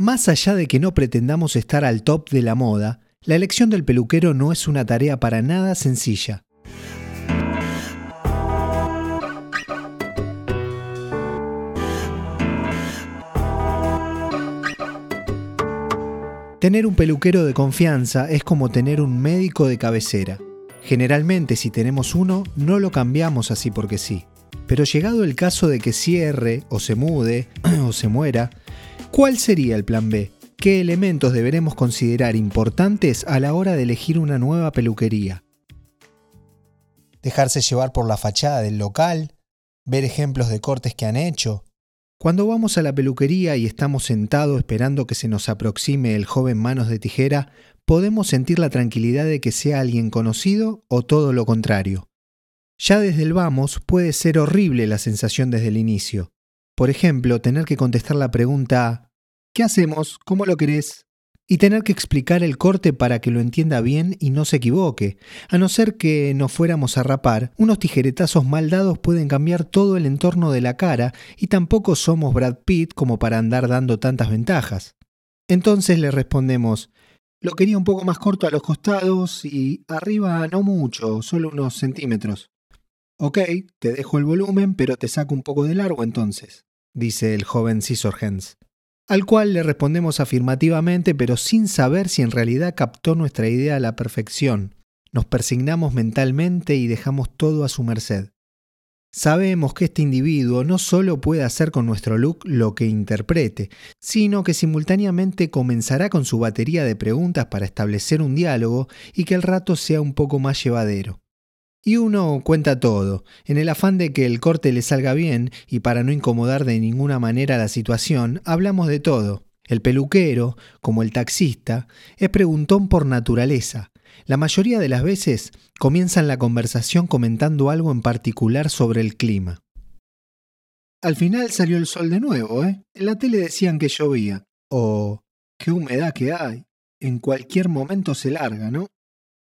Más allá de que no pretendamos estar al top de la moda, la elección del peluquero no es una tarea para nada sencilla. Tener un peluquero de confianza es como tener un médico de cabecera. Generalmente si tenemos uno, no lo cambiamos así porque sí. Pero llegado el caso de que cierre, o se mude, o se muera, ¿cuál sería el plan B? ¿Qué elementos deberemos considerar importantes a la hora de elegir una nueva peluquería? Dejarse llevar por la fachada del local, ver ejemplos de cortes que han hecho, cuando vamos a la peluquería y estamos sentados esperando que se nos aproxime el joven manos de tijera, podemos sentir la tranquilidad de que sea alguien conocido o todo lo contrario. Ya desde el vamos puede ser horrible la sensación desde el inicio. Por ejemplo, tener que contestar la pregunta ¿Qué hacemos? ¿Cómo lo querés? y tener que explicar el corte para que lo entienda bien y no se equivoque. A no ser que nos fuéramos a rapar, unos tijeretazos mal dados pueden cambiar todo el entorno de la cara y tampoco somos Brad Pitt como para andar dando tantas ventajas. Entonces le respondemos, lo quería un poco más corto a los costados y arriba no mucho, solo unos centímetros. Ok, te dejo el volumen, pero te saco un poco de largo entonces, dice el joven Scissorhands al cual le respondemos afirmativamente, pero sin saber si en realidad captó nuestra idea a la perfección. Nos persignamos mentalmente y dejamos todo a su merced. Sabemos que este individuo no solo puede hacer con nuestro look lo que interprete, sino que simultáneamente comenzará con su batería de preguntas para establecer un diálogo y que el rato sea un poco más llevadero. Y uno cuenta todo, en el afán de que el corte le salga bien y para no incomodar de ninguna manera la situación, hablamos de todo. El peluquero, como el taxista, es preguntón por naturaleza. La mayoría de las veces comienzan la conversación comentando algo en particular sobre el clima. Al final salió el sol de nuevo, ¿eh? En la tele decían que llovía. O, qué humedad que hay. En cualquier momento se larga, ¿no?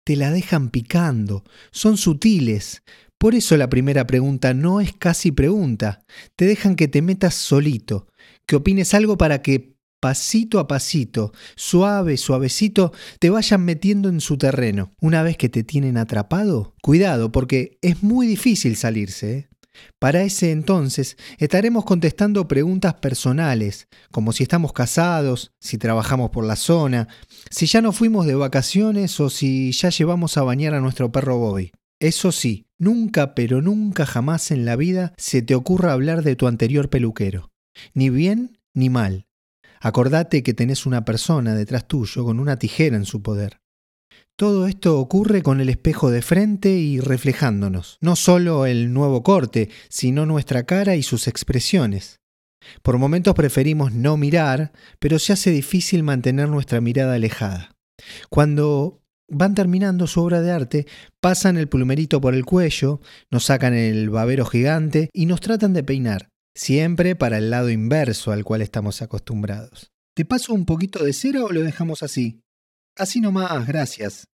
Te la dejan picando, son sutiles. Por eso la primera pregunta no es casi pregunta, te dejan que te metas solito, que opines algo para que pasito a pasito, suave, suavecito, te vayan metiendo en su terreno. Una vez que te tienen atrapado, cuidado, porque es muy difícil salirse. ¿eh? Para ese entonces estaremos contestando preguntas personales, como si estamos casados, si trabajamos por la zona, si ya no fuimos de vacaciones o si ya llevamos a bañar a nuestro perro Bobby. Eso sí, nunca pero nunca jamás en la vida se te ocurra hablar de tu anterior peluquero, ni bien ni mal. Acordate que tenés una persona detrás tuyo con una tijera en su poder. Todo esto ocurre con el espejo de frente y reflejándonos, no solo el nuevo corte, sino nuestra cara y sus expresiones. Por momentos preferimos no mirar, pero se hace difícil mantener nuestra mirada alejada. Cuando van terminando su obra de arte, pasan el plumerito por el cuello, nos sacan el babero gigante y nos tratan de peinar, siempre para el lado inverso al cual estamos acostumbrados. ¿Te paso un poquito de cera o lo dejamos así? Así nomás, gracias.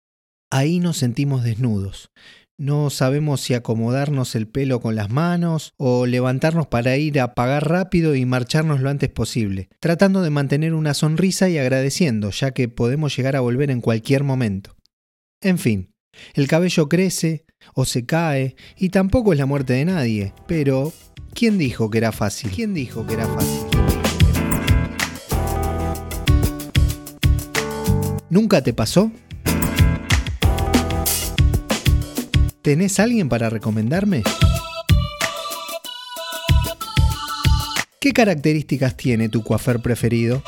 Ahí nos sentimos desnudos. No sabemos si acomodarnos el pelo con las manos o levantarnos para ir a pagar rápido y marcharnos lo antes posible, tratando de mantener una sonrisa y agradeciendo, ya que podemos llegar a volver en cualquier momento. En fin, el cabello crece o se cae y tampoco es la muerte de nadie, pero ¿quién dijo que era fácil? ¿Quién dijo que era fácil? ¿Nunca te pasó? ¿Tenés alguien para recomendarme? ¿Qué características tiene tu coafer preferido?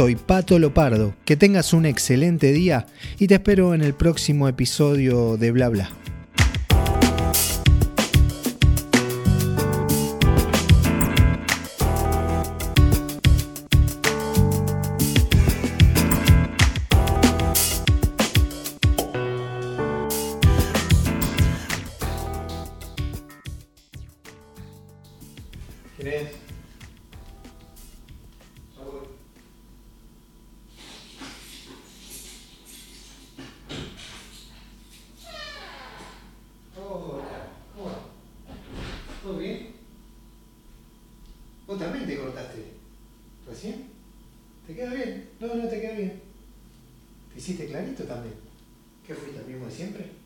Soy Pato Lopardo, que tengas un excelente día y te espero en el próximo episodio de Bla Bla. Vos también te cortaste. ¿Recién? ¿Te queda bien? No, no te queda bien. ¿Te hiciste clarito también? ¿Qué fuiste el mismo de siempre?